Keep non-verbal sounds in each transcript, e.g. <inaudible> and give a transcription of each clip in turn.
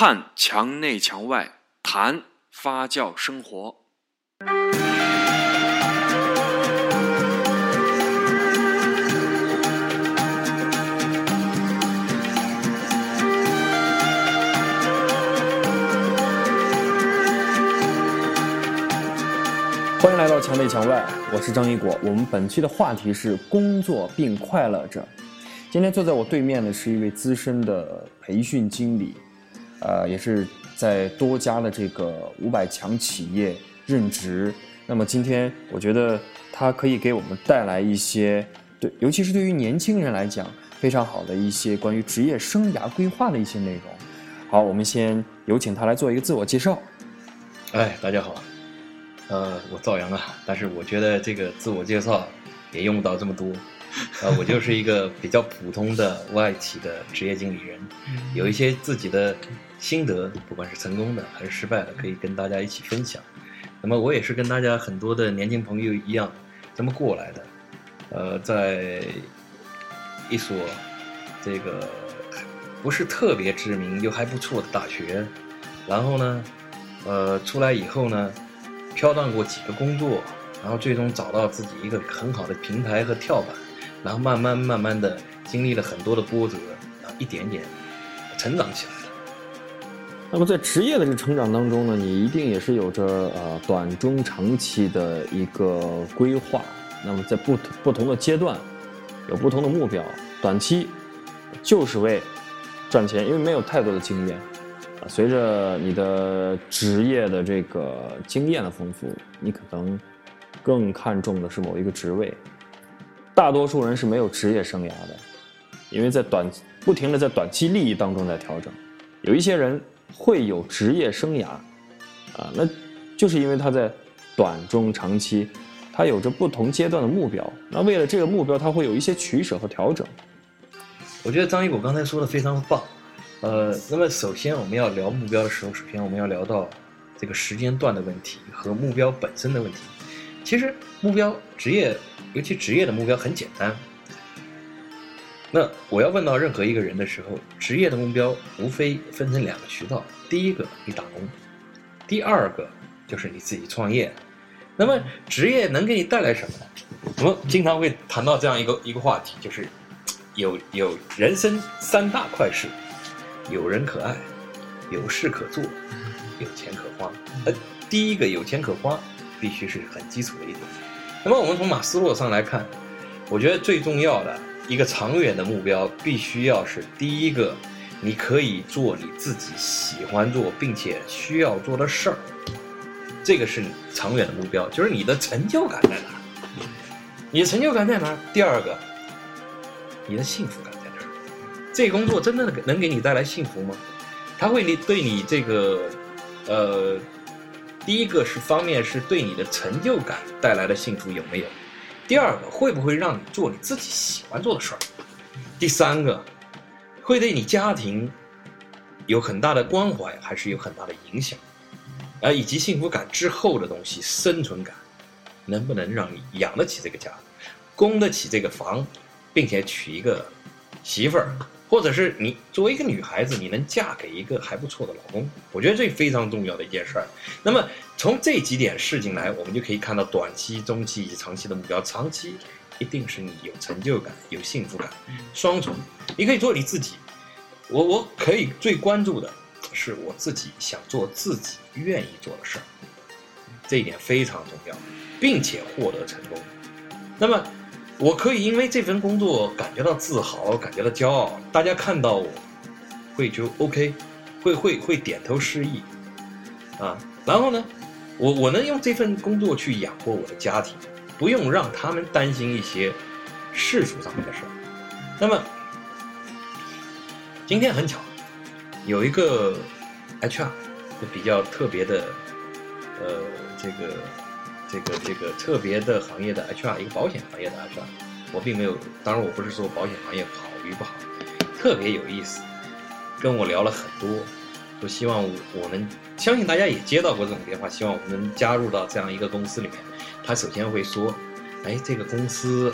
看墙内墙外，谈发酵生活。欢迎来到墙内墙外，我是张一果。我们本期的话题是工作并快乐着。今天坐在我对面的是一位资深的培训经理，呃，也是在多家的这个五百强企业任职。那么今天我觉得他可以给我们带来一些对，尤其是对于年轻人来讲非常好的一些关于职业生涯规划的一些内容。好，我们先有请他来做一个自我介绍。哎，大家好。呃，我赵阳啊，但是我觉得这个自我介绍也用不到这么多，呃，我就是一个比较普通的外企的职业经理人，有一些自己的心得，不管是成功的还是失败的，可以跟大家一起分享。那么我也是跟大家很多的年轻朋友一样这么过来的，呃，在一所这个不是特别知名又还不错的大学，然后呢，呃，出来以后呢。飘荡过几个工作，然后最终找到自己一个很好的平台和跳板，然后慢慢慢慢的经历了很多的波折，然后一点点成长起来。那么在职业的这个成长当中呢，你一定也是有着呃短中长期的一个规划。那么在不同不同的阶段，有不同的目标。短期就是为赚钱，因为没有太多的经验。随着你的职业的这个经验的丰富，你可能更看重的是某一个职位。大多数人是没有职业生涯的，因为在短不停的在短期利益当中在调整。有一些人会有职业生涯，啊，那就是因为他在短中长期，他有着不同阶段的目标。那为了这个目标，他会有一些取舍和调整。我觉得张一果刚才说的非常棒。呃，那么首先我们要聊目标的时候，首先我们要聊到这个时间段的问题和目标本身的问题。其实目标职业，尤其职业的目标很简单。那我要问到任何一个人的时候，职业的目标无非分成两个渠道：第一个你打工，第二个就是你自己创业。那么职业能给你带来什么呢？我们经常会谈到这样一个一个话题，就是有有人生三大快事。有人可爱，有事可做，有钱可花。呃，第一个有钱可花，必须是很基础的一点。那么我们从马斯洛上来看，我觉得最重要的一个长远的目标，必须要是第一个，你可以做你自己喜欢做并且需要做的事儿，这个是你长远的目标，就是你的成就感在哪？你的成就感在哪？第二个，你的幸福感在哪。这工作真的能给你带来幸福吗？它会你对你这个，呃，第一个是方面是对你的成就感带来的幸福有没有？第二个会不会让你做你自己喜欢做的事儿？第三个会对你家庭有很大的关怀还是有很大的影响？啊，以及幸福感之后的东西，生存感能不能让你养得起这个家，供得起这个房，并且娶一个媳妇儿？或者是你作为一个女孩子，你能嫁给一个还不错的老公，我觉得这非常重要的一件事儿。那么从这几点事情来，我们就可以看到短期、中期以及长期的目标。长期一定是你有成就感、有幸福感，双重。你可以做你自己，我我可以最关注的是我自己想做自己愿意做的事儿，这一点非常重要，并且获得成功。那么。我可以因为这份工作感觉到自豪，感觉到骄傲。大家看到我，会就 OK，会会会点头示意，啊，然后呢，我我能用这份工作去养活我的家庭，不用让他们担心一些世俗上面的事儿。那么今天很巧，有一个 HR，就比较特别的，呃，这个。这个这个特别的行业的 HR，一个保险行业的 HR，我并没有，当然我不是说保险行业好与不好，特别有意思，跟我聊了很多，说希望我们相信大家也接到过这种电话，希望我们加入到这样一个公司里面。他首先会说，哎，这个公司，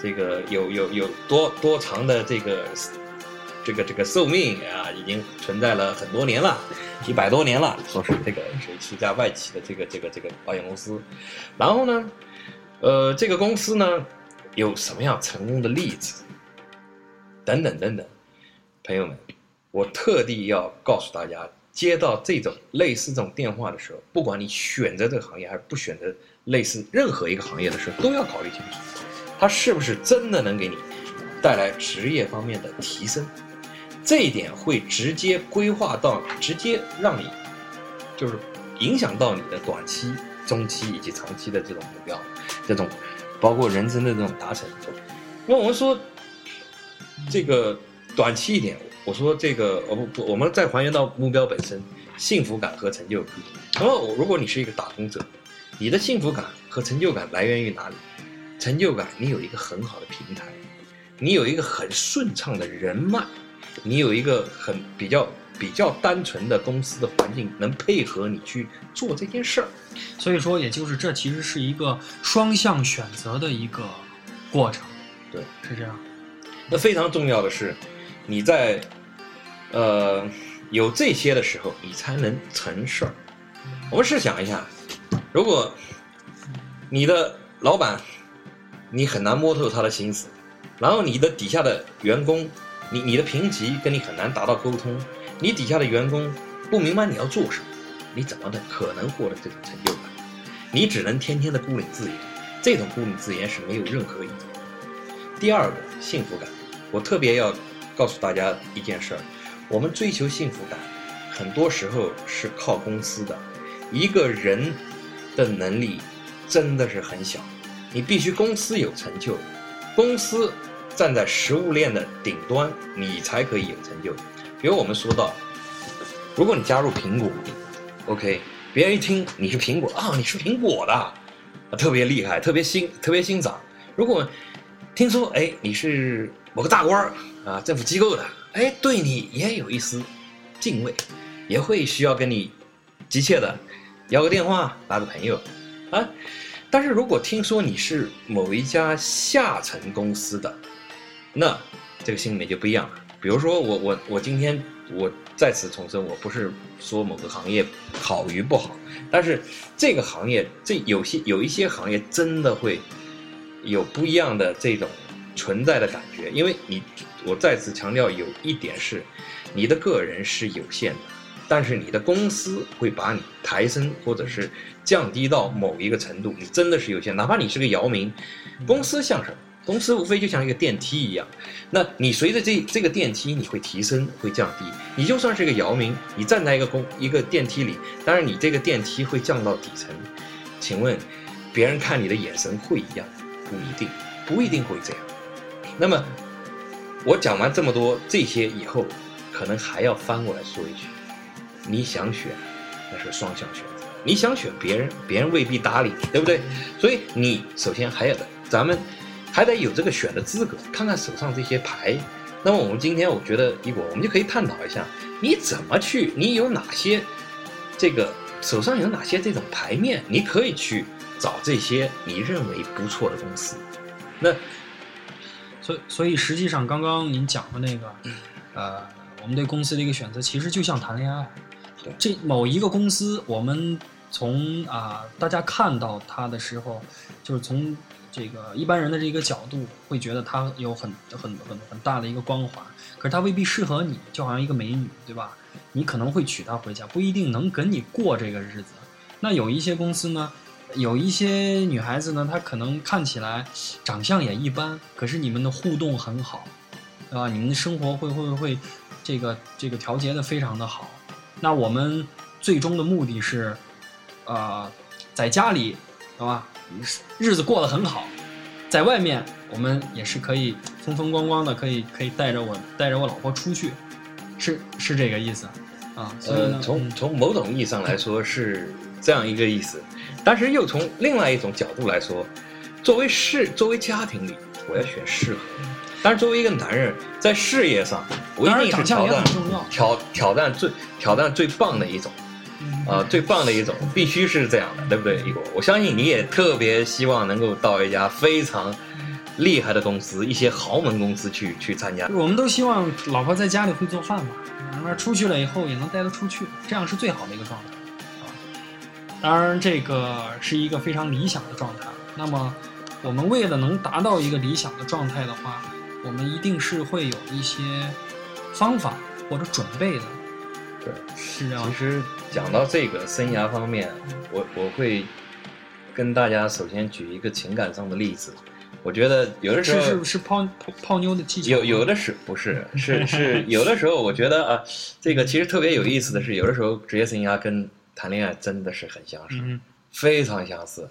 这个有有有多多长的这个这个这个寿命啊，已经存在了很多年了，一百多年了，说是这个是是一家外企的这个这个这个保险公司，然后呢，呃，这个公司呢有什么样成功的例子，等等等等，朋友们，我特地要告诉大家，接到这种类似这种电话的时候，不管你选择这个行业还是不选择类似任何一个行业的时候，都要考虑清楚，它是不是真的能给你带来职业方面的提升。这一点会直接规划到，直接让你，就是影响到你的短期、中期以及长期的这种目标，这种包括人生的这种达成。那我们说这个短期一点，我说这个，我不不，我们再还原到目标本身，幸福感和成就感。那么，如果你是一个打工者，你的幸福感和成就感来源于哪里？成就感，你有一个很好的平台，你有一个很顺畅的人脉。你有一个很比较比较单纯的公司的环境，能配合你去做这件事儿，所以说，也就是这其实是一个双向选择的一个过程，对，是这样。那非常重要的是，你在呃有这些的时候，你才能成事儿。我们试想一下，如果你的老板你很难摸透他的心思，然后你的底下的员工。你你的评级跟你很难达到沟通，你底下的员工不明白你要做什么，你怎么的可能获得这种成就感？你只能天天的孤领自言，这种孤领自言是没有任何意义。第二个幸福感，我特别要告诉大家一件事儿：我们追求幸福感，很多时候是靠公司的。一个人的能力真的是很小，你必须公司有成就，公司。站在食物链的顶端，你才可以有成就。比如我们说到，如果你加入苹果，OK，别人一听你是苹果啊，你是苹果的，特别厉害，特别欣，特别欣赏。如果听说哎你是某个大官儿啊，政府机构的，哎，对你也有一丝敬畏，也会需要跟你急切的要个电话，拉个朋友啊。但是如果听说你是某一家下层公司的，那这个心里面就不一样了。比如说，我我我今天我再次重申，我不是说某个行业好与不好，但是这个行业这有些有一些行业真的会有不一样的这种存在的感觉。因为你，我再次强调，有一点是，你的个人是有限的，但是你的公司会把你抬升或者是降低到某一个程度，你真的是有限。哪怕你是个姚明，公司像什么？公司无非就像一个电梯一样，那你随着这这个电梯，你会提升，会降低。你就算是一个姚明，你站在一个公一个电梯里，当然你这个电梯会降到底层，请问，别人看你的眼神会一样？不一定，不一定会这样。那么，我讲完这么多这些以后，可能还要翻过来说一句：你想选，那是双向选择；你想选别人，别人未必搭理你，对不对？所以你首先还要咱们。还得有这个选的资格，看看手上这些牌。那么我们今天，我觉得一果，我们就可以探讨一下，你怎么去，你有哪些这个手上有哪些这种牌面，你可以去找这些你认为不错的公司。那所以，所以实际上刚刚您讲的那个，呃，我们对公司的一个选择，其实就像谈恋爱。这某一个公司，我们从啊大家看到它的时候，就是从。这个一般人的这个角度会觉得它有很很很很大的一个光环，可是它未必适合你，就好像一个美女，对吧？你可能会娶她回家，不一定能跟你过这个日子。那有一些公司呢，有一些女孩子呢，她可能看起来长相也一般，可是你们的互动很好，对吧？你们的生活会会会这个这个调节的非常的好。那我们最终的目的是，呃，在家里，对吧？日子过得很好，在外面我们也是可以风风光光的，可以可以带着我带着我老婆出去，是是这个意思啊。呃，从从某种意义上来说是这样一个意思，但是又从另外一种角度来说，作为事作为家庭里，我要选适合。但是作为一个男人，在事业上，我一定是挑战挑挑战最挑战最棒的一种。啊，最棒的一种，必须是这样的，对不对？一果，我相信你也特别希望能够到一家非常厉害的公司、一些豪门公司去去参加。我们都希望老婆在家里会做饭嘛，那出去了以后也能带得出去，这样是最好的一个状态，啊。当然，这个是一个非常理想的状态。那么，我们为了能达到一个理想的状态的话，我们一定是会有一些方法或者准备的。对，是啊其。实讲到这个生涯方面，我我会跟大家首先举一个情感上的例子。我觉得有的时候是是泡泡泡妞的技巧，有有的是不是是是 <laughs> 有的时候，我觉得啊，这个其实特别有意思的是，有的时候职业生涯跟谈恋爱真的是很相似，嗯非常相似。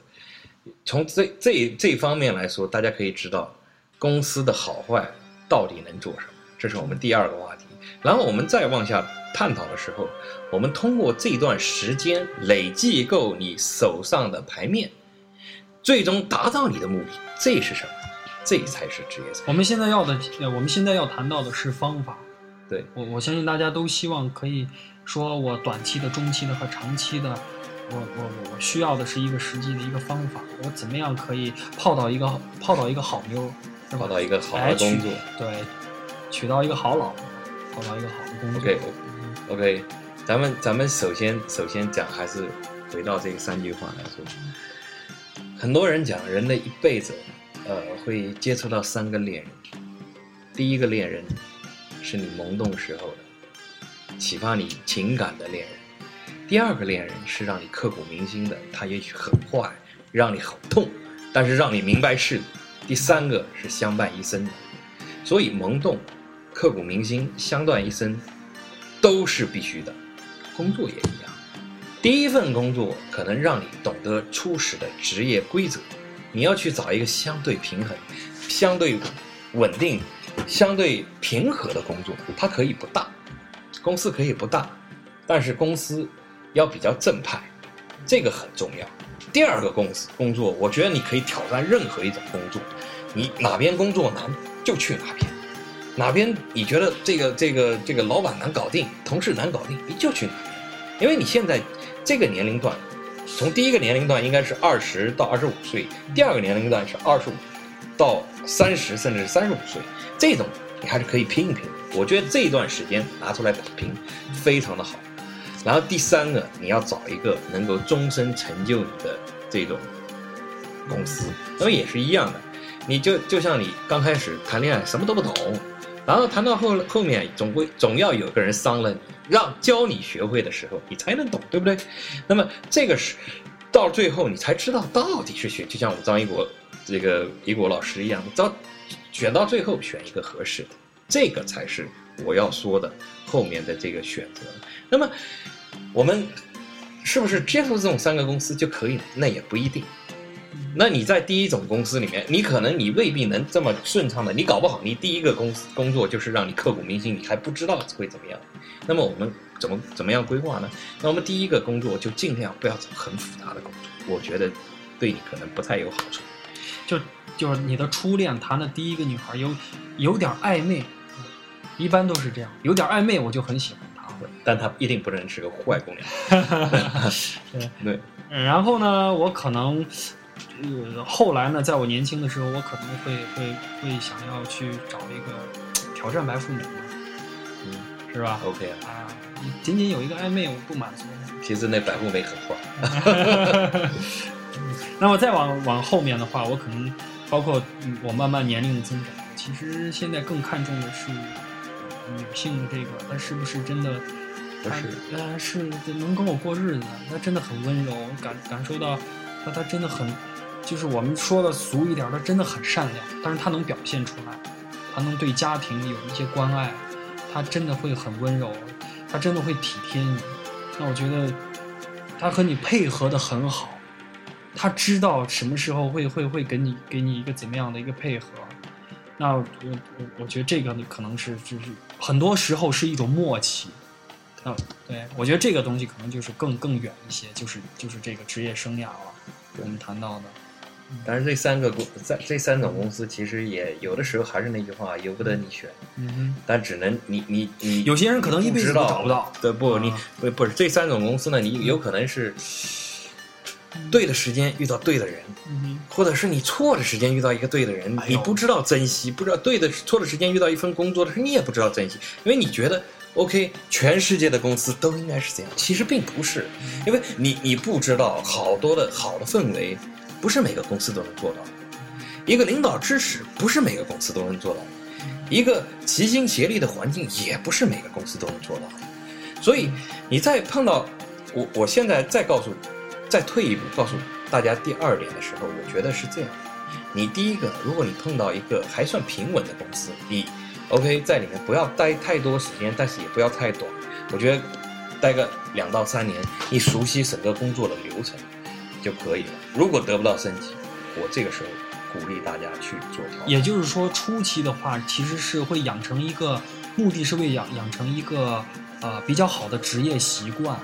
从这这这方面来说，大家可以知道公司的好坏到底能做什么，这是我们第二个话题。然后我们再往下探讨的时候，我们通过这段时间累计够你手上的牌面，最终达到你的目的，这是什么？这才是职业。我们现在要的，呃，我们现在要谈到的是方法。对，我我相信大家都希望可以说，我短期的、中期的和长期的，我我我我需要的是一个实际的一个方法，我怎么样可以泡到一个泡到一个好妞，泡到一个好的工作。对，娶到一个好老婆，泡到一个好的工作。OK，咱们咱们首先首先讲，还是回到这个三句话来说。很多人讲，人的一辈子，呃，会接触到三个恋人。第一个恋人是你萌动时候的，启发你情感的恋人；第二个恋人是让你刻骨铭心的，他也许很坏，让你很痛，但是让你明白事；第三个是相伴一生的。所以萌动、刻骨铭心、相伴一生，都是必须的。工作也一样，第一份工作可能让你懂得初始的职业规则，你要去找一个相对平衡、相对稳定、相对平和的工作。它可以不大，公司可以不大，但是公司要比较正派，这个很重要。第二个公司工作，我觉得你可以挑战任何一种工作，你哪边工作难就去哪边，哪边你觉得这个这个这个老板难搞定，同事难搞定，你就去哪边，因为你现在这个年龄段，从第一个年龄段应该是二十到二十五岁，第二个年龄段是二十五到三十，甚至是三十五岁，这种你还是可以拼一拼的。我觉得这段时间拿出来打拼，非常的好。然后第三个，你要找一个能够终身成就你的这种公司，那么也是一样的。你就就像你刚开始谈恋爱什么都不懂，然后谈到后后面总归总要有个人伤了你，让教你学会的时候，你才能懂，对不对？那么这个是到最后你才知道到底是选，就像我们张一国这个一国老师一样，到选到最后选一个合适的，这个才是我要说的后面的这个选择。那么我们是不是接受这种三个公司就可以了？那也不一定。那你在第一种公司里面，你可能你未必能这么顺畅的，你搞不好你第一个公司工作就是让你刻骨铭心，你还不知道会怎么样。那么我们怎么怎么样规划呢？那我们第一个工作就尽量不要找很复杂的工作，我觉得对你可能不太有好处。就就是你的初恋谈的第一个女孩有有点暧昧，一般都是这样，有点暧昧我就很喜欢她。但她一定不能是个坏姑娘。<laughs> <laughs> 对对，然后呢，我可能，呃，后来呢，在我年轻的时候，我可能会会会想要去找一个挑战白富美嘛，嗯是吧？，OK 啊。仅仅有一个暧昧，我不满足。<laughs> 其实那白富美很坏。<laughs> 那么再往往后面的话，我可能包括嗯我慢慢年龄的增长，其实现在更看重的是呃女性的这个，她是不是真的，不是呃是能跟我过日子，她真的很温柔，感感受到那他真的很，就是我们说的俗一点，他真的很善良，但是他能表现出来，他能对家庭有一些关爱，他真的会很温柔，他真的会体贴你，那我觉得他和你配合的很好。他知道什么时候会会会给你给你一个怎么样的一个配合，那我我我觉得这个呢可能是就是很多时候是一种默契，嗯，对我觉得这个东西可能就是更更远一些，就是就是这个职业生涯了，我们谈到的，但是这三个公在这三种公司其实也有的时候还是那句话，由不得你选，嗯。但只能你你你有些人可能一辈子都知道。找不到。对不？啊。你不不是这三种公司呢，你有可能是对的时间遇到对的人，嗯或者是你错的时间遇到一个对的人，你不知道珍惜，不知道对的错的时间遇到一份工作的时候，你也不知道珍惜，因为你觉得 OK，全世界的公司都应该是这样，其实并不是，因为你你不知道好多的好的氛围，不是每个公司都能做到。的，一个领导支持不是每个公司都能做到，一个齐心协力的环境也不是每个公司都能做到。的，所以你再碰到我，我现在再告诉，再退一步告诉大家第二点的时候，我觉得是这样：你第一个，如果你碰到一个还算平稳的公司，你 OK 在里面不要待太多时间，但是也不要太短。我觉得待个两到三年，你熟悉整个工作的流程就可以了。如果得不到升级，我这个时候鼓励大家去做调。也就是说，初期的话，其实是会养成一个目的是为养养成一个呃比较好的职业习惯，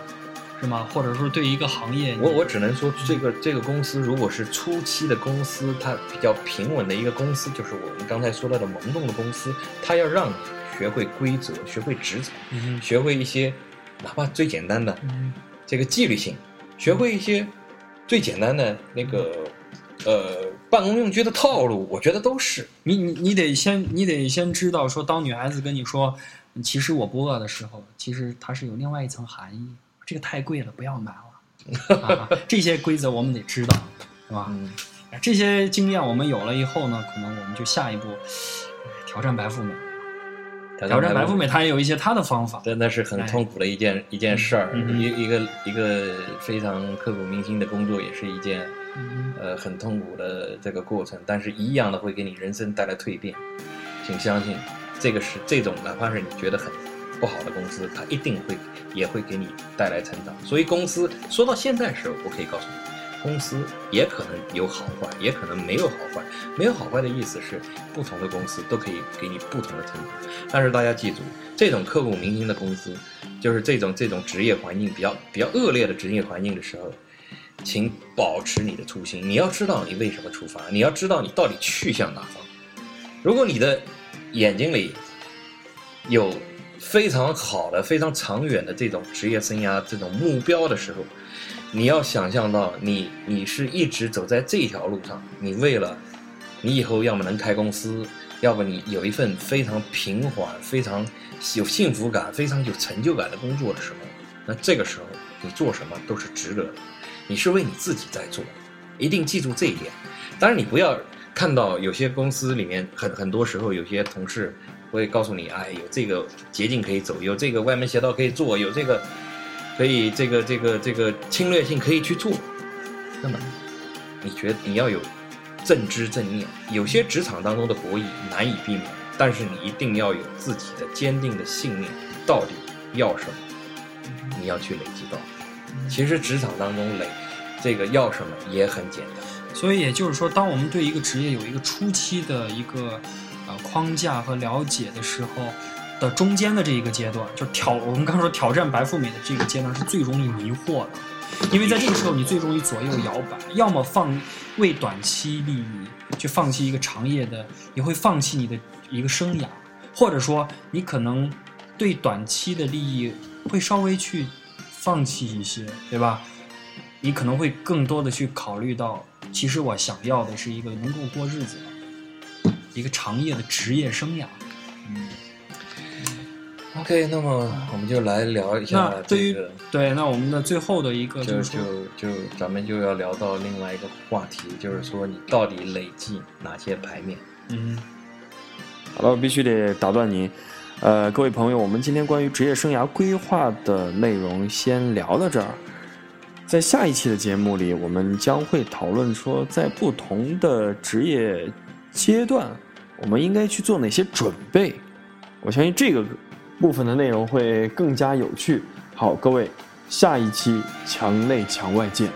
是吗？或者说对一个行业，我我只能说，这个这个公司如果是初期的公司，它比较平稳的一个公司，就是我们刚才说到的萌动的公司，它要让你学会规则，学会职责，嗯学会一些哪怕最简单的嗯这个纪律性，学会一些最简单的那个呃办公用具的套路，我觉得都是。你你你得先你得先知道说，当女孩子跟你说“其实我不饿”的时候，其实它是有另外一层含义。这个太贵了，不要买了。<laughs> 啊、这些规则我们得知道，是吧？嗯，这些经验我们有了以后呢，可能我们就下一步挑战白富美。挑战白富美，它也有一些它的方法。真的是很痛苦的一件、一件事儿，一一个一个非常刻骨铭心的工作，也是一件嗯呃很痛苦的这个过程，但是一样的会给你人生带来蜕变，请相信，这个是这种哪怕是你觉得很不好的公司，它一定会也会给你带来成长。所以公司说到现在时候，我可以告诉你，公司也可能有好坏，也可能没有好坏。没有好坏的意思是，不同的公司都可以给你不同的成长。但是大家记住，这种刻骨铭心的公司，就是这种这种职业环境比较比较恶劣的职业环境的时候，请保持你的初心。你要知道你为什么出发，你要知道你到底去向哪方。如果你的眼睛里有非常好的、非常长远的这种职业生涯这种目标的时候，你要想象到你你是一直走在这条路上，你为了你以后要么能开公司，要不你有一份非常平缓、非常有幸福感、非常有成就感的工作的时候，那这个时候你做什么都是值得的，你是为你自己在做，一定记住这一点。当然，你不要看到有些公司里面很很多时候有些同事我会告诉你，哎，有这个捷径可以走，有这个歪门邪道可以做，有这个可以这个这个这个侵略性可以去做。那么，你觉得你要有正知正念。有些职场当中的博弈难以避免，但是你一定要有自己的坚定的信念，到底要什么，你要去累积到。其实职场当中累，这个要什么也很简单。所以也就是说，当我们对一个职业有一个初期的一个框架和了解的时候的中间的这一个阶段，就挑我们刚说挑战白富美的这个阶段是最容易迷惑的，因为在这个时候你最容易左右摇摆，要么放为短期利益去放弃一个长业的，也会放弃你的一个生涯，或者说你可能对短期的利益会稍微去放弃一些，对吧？你可能会更多的去考虑到，其实我想要的是一个能够过日子的一个长夜的职业生涯。嗯，OK，那么我们就来聊一下那对于这个，对，那我们的最后的一个就是就，就咱们就要聊到另外一个话题，就是说你到底累计哪些牌面？嗯，好了，我必须得打断您。呃，各位朋友，我们今天关于职业生涯规划的内容先聊到这儿。在下一期的节目里，我们将会讨论说，在不同的职业阶段，我们应该去做哪些准备。我相信这个部分的内容会更加有趣。好，各位，下一期墙内墙外见。